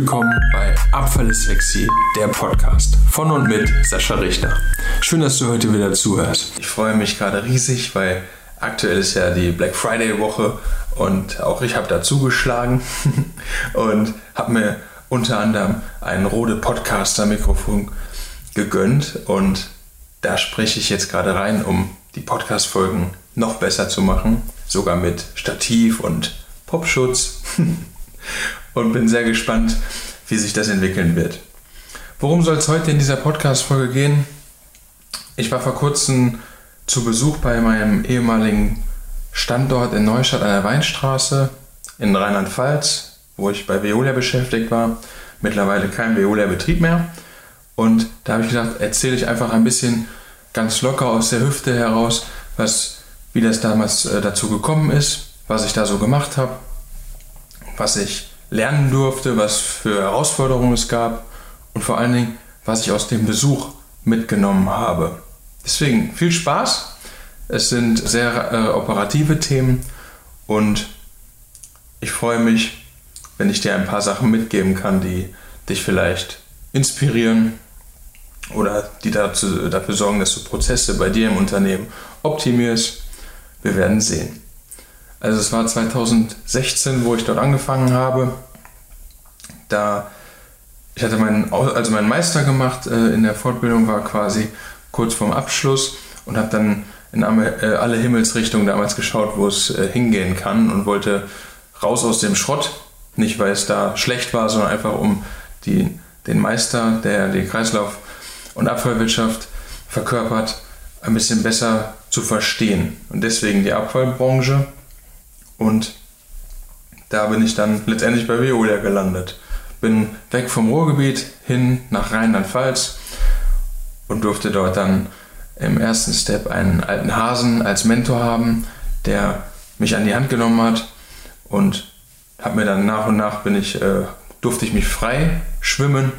willkommen bei Abfall ist sexy, der Podcast von und mit Sascha Richter. Schön, dass du heute wieder zuhörst. Ich freue mich gerade riesig, weil aktuell ist ja die Black Friday Woche und auch ich habe da zugeschlagen und habe mir unter anderem ein Rode Podcaster Mikrofon gegönnt und da spreche ich jetzt gerade rein, um die Podcast Folgen noch besser zu machen, sogar mit Stativ und Popschutz. und bin sehr gespannt, wie sich das entwickeln wird. Worum soll es heute in dieser Podcast-Folge gehen? Ich war vor kurzem zu Besuch bei meinem ehemaligen Standort in Neustadt an der Weinstraße in Rheinland-Pfalz, wo ich bei Veolia beschäftigt war. Mittlerweile kein Veolia-Betrieb mehr. Und da habe ich gedacht, erzähle ich einfach ein bisschen ganz locker aus der Hüfte heraus, was, wie das damals äh, dazu gekommen ist, was ich da so gemacht habe, was ich lernen durfte, was für Herausforderungen es gab und vor allen Dingen, was ich aus dem Besuch mitgenommen habe. Deswegen viel Spaß. Es sind sehr äh, operative Themen und ich freue mich, wenn ich dir ein paar Sachen mitgeben kann, die dich vielleicht inspirieren oder die dazu, dafür sorgen, dass du Prozesse bei dir im Unternehmen optimierst. Wir werden sehen. Also es war 2016, wo ich dort angefangen habe. Da ich hatte meinen, also meinen Meister gemacht äh, in der Fortbildung, war quasi kurz vorm Abschluss und habe dann in äh, alle Himmelsrichtungen damals geschaut, wo es äh, hingehen kann und wollte raus aus dem Schrott. Nicht, weil es da schlecht war, sondern einfach um die, den Meister, der die Kreislauf- und Abfallwirtschaft verkörpert, ein bisschen besser zu verstehen. Und deswegen die Abfallbranche und da bin ich dann letztendlich bei Veolia gelandet. Bin weg vom Ruhrgebiet hin nach Rheinland-Pfalz und durfte dort dann im ersten Step einen alten Hasen als Mentor haben, der mich an die Hand genommen hat und habe mir dann nach und nach bin ich, äh, durfte ich mich frei schwimmen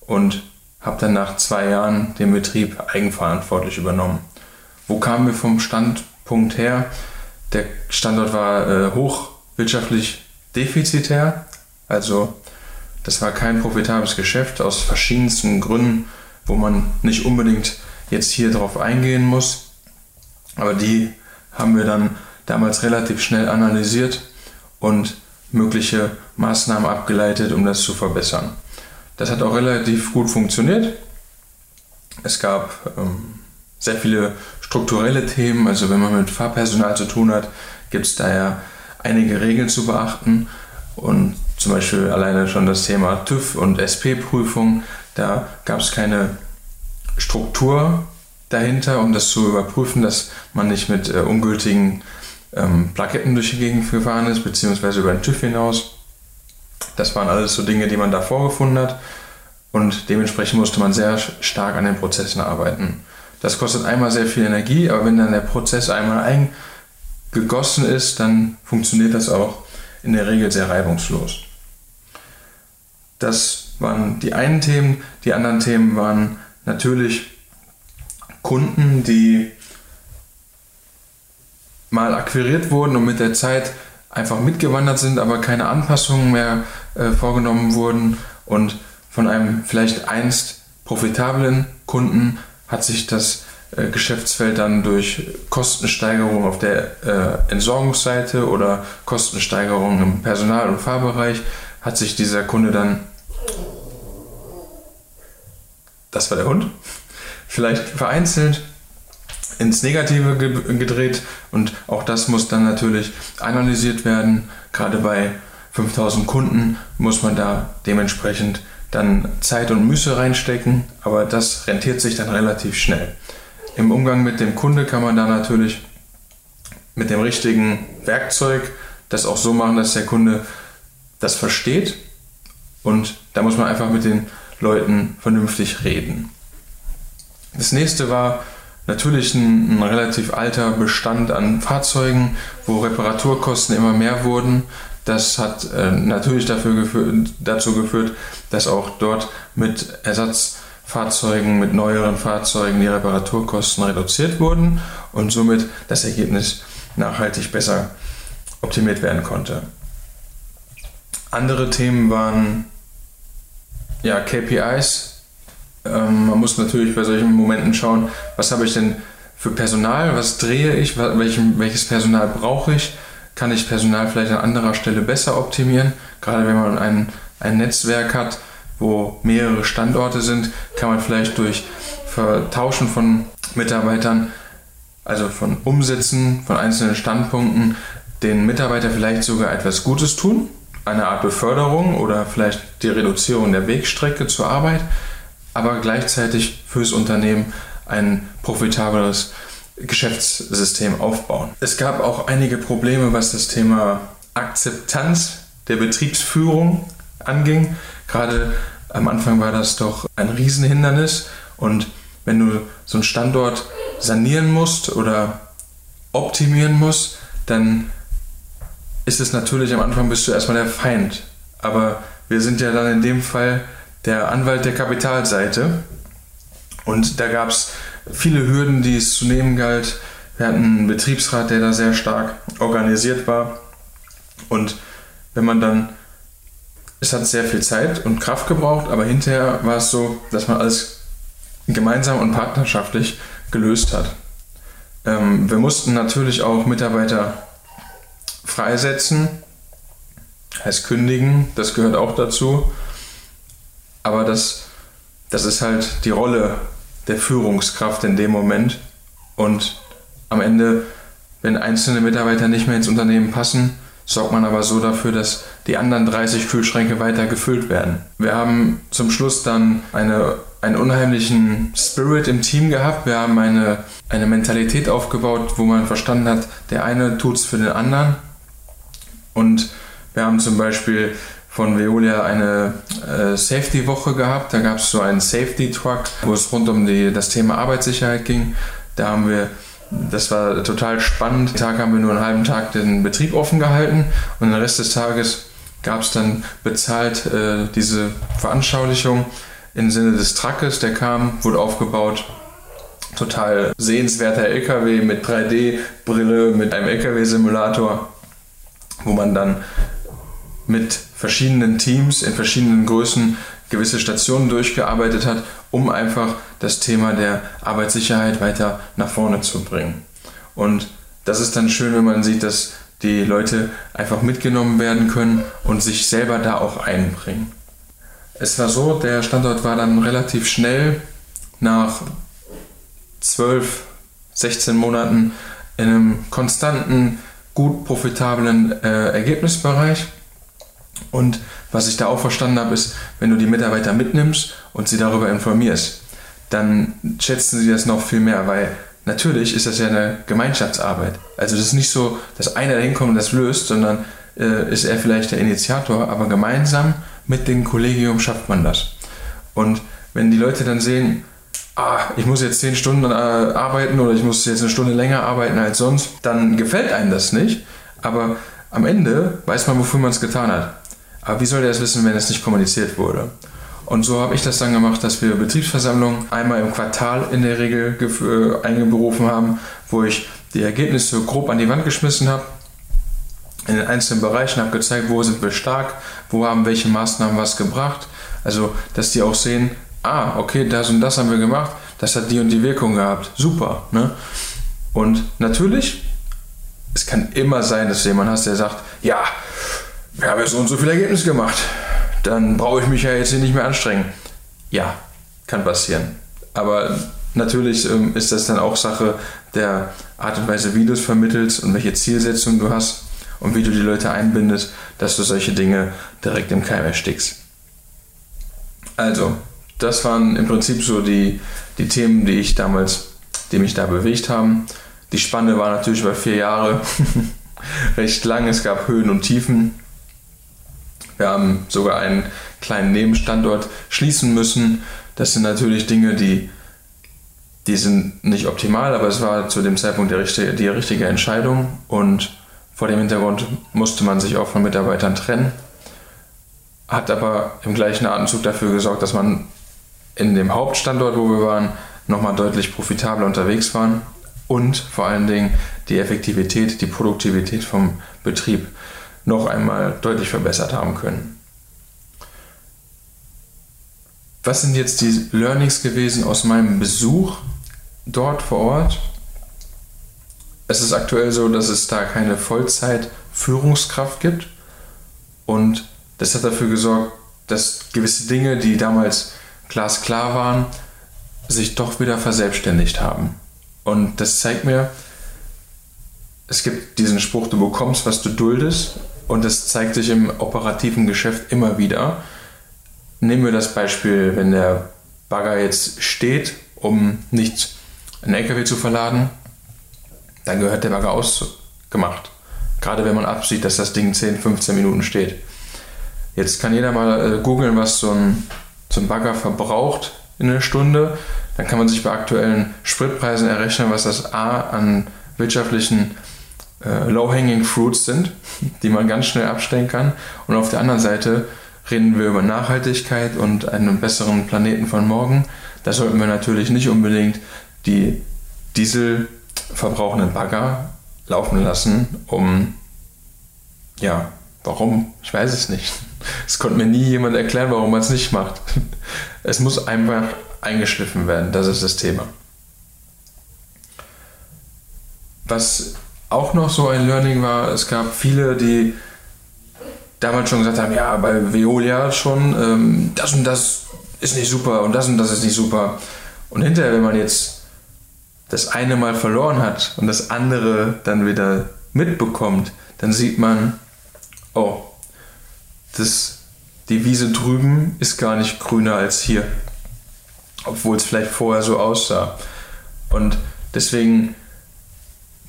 und habe dann nach zwei Jahren den Betrieb eigenverantwortlich übernommen. Wo kamen wir vom Standpunkt her? Der Standort war äh, hochwirtschaftlich defizitär, also das war kein profitables Geschäft aus verschiedensten Gründen, wo man nicht unbedingt jetzt hier drauf eingehen muss. Aber die haben wir dann damals relativ schnell analysiert und mögliche Maßnahmen abgeleitet, um das zu verbessern. Das hat auch relativ gut funktioniert. Es gab ähm, sehr viele strukturelle Themen. Also wenn man mit Fahrpersonal zu tun hat, gibt es da ja einige Regeln zu beachten. Und zum Beispiel alleine schon das Thema TÜV und SP-Prüfung, da gab es keine Struktur dahinter, um das zu überprüfen, dass man nicht mit äh, ungültigen ähm, Plaketten durch die Gegend gefahren ist, beziehungsweise über den TÜV hinaus. Das waren alles so Dinge, die man da vorgefunden hat. Und dementsprechend musste man sehr stark an den Prozessen arbeiten. Das kostet einmal sehr viel Energie, aber wenn dann der Prozess einmal eingegossen ist, dann funktioniert das auch in der Regel sehr reibungslos. Das waren die einen Themen. Die anderen Themen waren natürlich Kunden, die mal akquiriert wurden und mit der Zeit einfach mitgewandert sind, aber keine Anpassungen mehr äh, vorgenommen wurden und von einem vielleicht einst profitablen Kunden hat sich das äh, Geschäftsfeld dann durch Kostensteigerung auf der äh, Entsorgungsseite oder Kostensteigerung im Personal- und Fahrbereich, hat sich dieser Kunde dann, das war der Hund, vielleicht vereinzelt ins Negative gedreht und auch das muss dann natürlich analysiert werden. Gerade bei 5000 Kunden muss man da dementsprechend dann Zeit und Müße reinstecken, aber das rentiert sich dann relativ schnell. Im Umgang mit dem Kunde kann man da natürlich mit dem richtigen Werkzeug das auch so machen, dass der Kunde das versteht und da muss man einfach mit den Leuten vernünftig reden. Das nächste war natürlich ein, ein, relativ alter Bestand an Fahrzeugen, wo Reparaturkosten immer mehr wurden. Das hat äh, natürlich dafür geführt, dazu geführt, dass auch dort mit Ersatzfahrzeugen, mit neueren Fahrzeugen die Reparaturkosten reduziert wurden und somit das Ergebnis nachhaltig besser optimiert werden konnte. Andere Themen waren ja, KPIs. Ähm, man muss natürlich bei solchen Momenten schauen, was habe ich denn für Personal, was drehe ich, welches Personal brauche ich, kann ich Personal vielleicht an anderer Stelle besser optimieren. Gerade wenn man ein, ein Netzwerk hat, wo mehrere Standorte sind, kann man vielleicht durch Vertauschen von Mitarbeitern, also von Umsätzen, von einzelnen Standpunkten, den Mitarbeiter vielleicht sogar etwas Gutes tun, eine Art Beförderung oder vielleicht die Reduzierung der Wegstrecke zur Arbeit, aber gleichzeitig fürs Unternehmen ein profitables Geschäftssystem aufbauen. Es gab auch einige Probleme, was das Thema Akzeptanz der Betriebsführung anging. Gerade am Anfang war das doch ein Riesenhindernis und wenn du so einen Standort sanieren musst oder optimieren musst, dann ist es natürlich am Anfang bist du erstmal der Feind. Aber wir sind ja dann in dem Fall der Anwalt der Kapitalseite. Und da gab es viele Hürden, die es zu nehmen galt. Wir hatten einen Betriebsrat, der da sehr stark organisiert war. Und wenn man dann, es hat sehr viel Zeit und Kraft gebraucht, aber hinterher war es so, dass man alles gemeinsam und partnerschaftlich gelöst hat. Ähm, wir mussten natürlich auch Mitarbeiter freisetzen, heißt kündigen, das gehört auch dazu. Aber das, das ist halt die Rolle der Führungskraft in dem Moment. Und am Ende, wenn einzelne Mitarbeiter nicht mehr ins Unternehmen passen, sorgt man aber so dafür, dass die anderen 30 Kühlschränke weiter gefüllt werden. Wir haben zum Schluss dann eine, einen unheimlichen Spirit im Team gehabt. Wir haben eine, eine Mentalität aufgebaut, wo man verstanden hat, der eine tut es für den anderen. Und wir haben zum Beispiel von Veolia eine äh, Safety-Woche gehabt. Da gab es so einen Safety-Truck, wo es rund um die, das Thema Arbeitssicherheit ging. Da haben wir, das war total spannend. Den Tag haben wir nur einen halben Tag den Betrieb offen gehalten und den Rest des Tages gab es dann bezahlt äh, diese Veranschaulichung im Sinne des Truckes. Der kam, wurde aufgebaut. Total sehenswerter LKW mit 3D-Brille, mit einem LKW-Simulator, wo man dann mit verschiedenen Teams in verschiedenen Größen gewisse Stationen durchgearbeitet hat, um einfach das Thema der Arbeitssicherheit weiter nach vorne zu bringen. Und das ist dann schön, wenn man sieht, dass die Leute einfach mitgenommen werden können und sich selber da auch einbringen. Es war so, der Standort war dann relativ schnell nach 12, 16 Monaten in einem konstanten, gut profitablen äh, Ergebnisbereich. Und was ich da auch verstanden habe, ist, wenn du die Mitarbeiter mitnimmst und sie darüber informierst, dann schätzen sie das noch viel mehr, weil natürlich ist das ja eine Gemeinschaftsarbeit. Also das ist nicht so, dass einer da hinkommt und das löst, sondern äh, ist er vielleicht der Initiator, aber gemeinsam mit dem Kollegium schafft man das. Und wenn die Leute dann sehen, ah, ich muss jetzt zehn Stunden äh, arbeiten oder ich muss jetzt eine Stunde länger arbeiten als sonst, dann gefällt einem das nicht. Aber am Ende weiß man, wofür man es getan hat. Aber wie soll der es wissen, wenn es nicht kommuniziert wurde? Und so habe ich das dann gemacht, dass wir Betriebsversammlungen einmal im Quartal in der Regel äh, eingeberufen haben, wo ich die Ergebnisse grob an die Wand geschmissen habe, in den einzelnen Bereichen habe gezeigt, wo sind wir stark, wo haben welche Maßnahmen was gebracht. Also, dass die auch sehen, ah, okay, das und das haben wir gemacht, das hat die und die Wirkung gehabt. Super. Ne? Und natürlich, es kann immer sein, dass du jemanden hast, der sagt, ja, wir haben ja so und so viel Ergebnis gemacht. Dann brauche ich mich ja jetzt hier nicht mehr anstrengen. Ja, kann passieren. Aber natürlich ähm, ist das dann auch Sache der Art und Weise, wie du es vermittelst und welche Zielsetzung du hast und wie du die Leute einbindest, dass du solche Dinge direkt im Keim erstickst. Also, das waren im Prinzip so die, die Themen, die ich damals, die mich da bewegt haben. Die Spanne war natürlich über vier Jahre recht lang. Es gab Höhen und Tiefen. Wir haben sogar einen kleinen Nebenstandort schließen müssen. Das sind natürlich Dinge, die, die sind nicht optimal, aber es war zu dem Zeitpunkt die richtige, die richtige Entscheidung und vor dem Hintergrund musste man sich auch von Mitarbeitern trennen. Hat aber im gleichen Atemzug dafür gesorgt, dass man in dem Hauptstandort, wo wir waren, nochmal deutlich profitabler unterwegs waren und vor allen Dingen die Effektivität, die Produktivität vom Betrieb. Noch einmal deutlich verbessert haben können. was sind jetzt die Learnings gewesen aus meinem Besuch dort vor Ort? Es ist aktuell so, dass es da keine Vollzeit-Führungskraft gibt. Und das hat dafür gesorgt, dass gewisse Dinge, die damals glasklar waren, sich doch wieder verselbstständigt haben. Und das zeigt mir, es gibt diesen Spruch, du bekommst, was du duldest. Und das zeigt sich im operativen Geschäft immer wieder. Nehmen wir das Beispiel, wenn der Bagger jetzt steht, um nicht einen LKW zu verladen, dann gehört der Bagger ausgemacht. Gerade wenn man absieht, dass das Ding 10, 15 Minuten steht. Jetzt kann jeder mal äh, googeln, was so ein, so ein Bagger verbraucht in einer Stunde. Dann kann man sich bei aktuellen Spritpreisen errechnen, was das A an wirtschaftlichen äh, Low-Hanging Fruits sind, die man ganz schnell abstellen kann. Und auf der anderen Seite reden wir über Nachhaltigkeit und einen besseren Planeten von morgen. Da sollten wir natürlich nicht unbedingt die Diesel verbrauchenden Bagger laufen lassen, um ja, warum? Ich weiß es nicht. Es konnte mir nie jemand erklären, warum man es nicht macht. Es muss einfach eingeschliffen werden, das ist das Thema. Was auch noch so ein Learning war, es gab viele, die damals schon gesagt haben, ja, bei Veolia schon, ähm, das und das ist nicht super und das und das ist nicht super. Und hinterher, wenn man jetzt das eine mal verloren hat und das andere dann wieder mitbekommt, dann sieht man, oh, das, die Wiese drüben ist gar nicht grüner als hier. Obwohl es vielleicht vorher so aussah. Und deswegen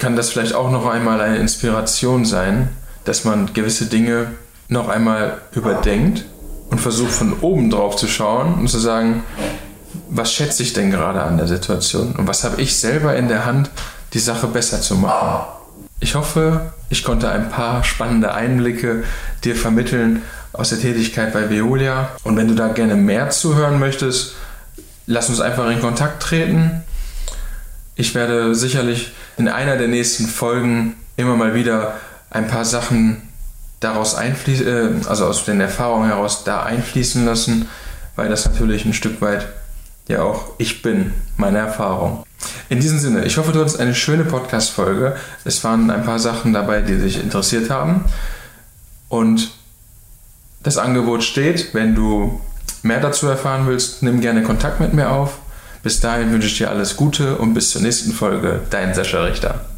kann das vielleicht auch noch einmal eine Inspiration sein, dass man gewisse Dinge noch einmal überdenkt und versucht von oben drauf zu schauen und zu sagen, was schätze ich denn gerade an der Situation und was habe ich selber in der Hand, die Sache besser zu machen. Ich hoffe, ich konnte ein paar spannende Einblicke dir vermitteln aus der Tätigkeit bei Veolia. Und wenn du da gerne mehr zuhören möchtest, lass uns einfach in Kontakt treten. Ich werde sicherlich in einer der nächsten Folgen immer mal wieder ein paar Sachen daraus einfließen, äh, also aus den Erfahrungen heraus da einfließen lassen, weil das natürlich ein Stück weit ja auch ich bin, meine Erfahrung. In diesem Sinne, ich hoffe, du hattest eine schöne Podcast-Folge. Es waren ein paar Sachen dabei, die dich interessiert haben. Und das Angebot steht. Wenn du mehr dazu erfahren willst, nimm gerne Kontakt mit mir auf. Bis dahin wünsche ich dir alles Gute und bis zur nächsten Folge. Dein Sascha Richter.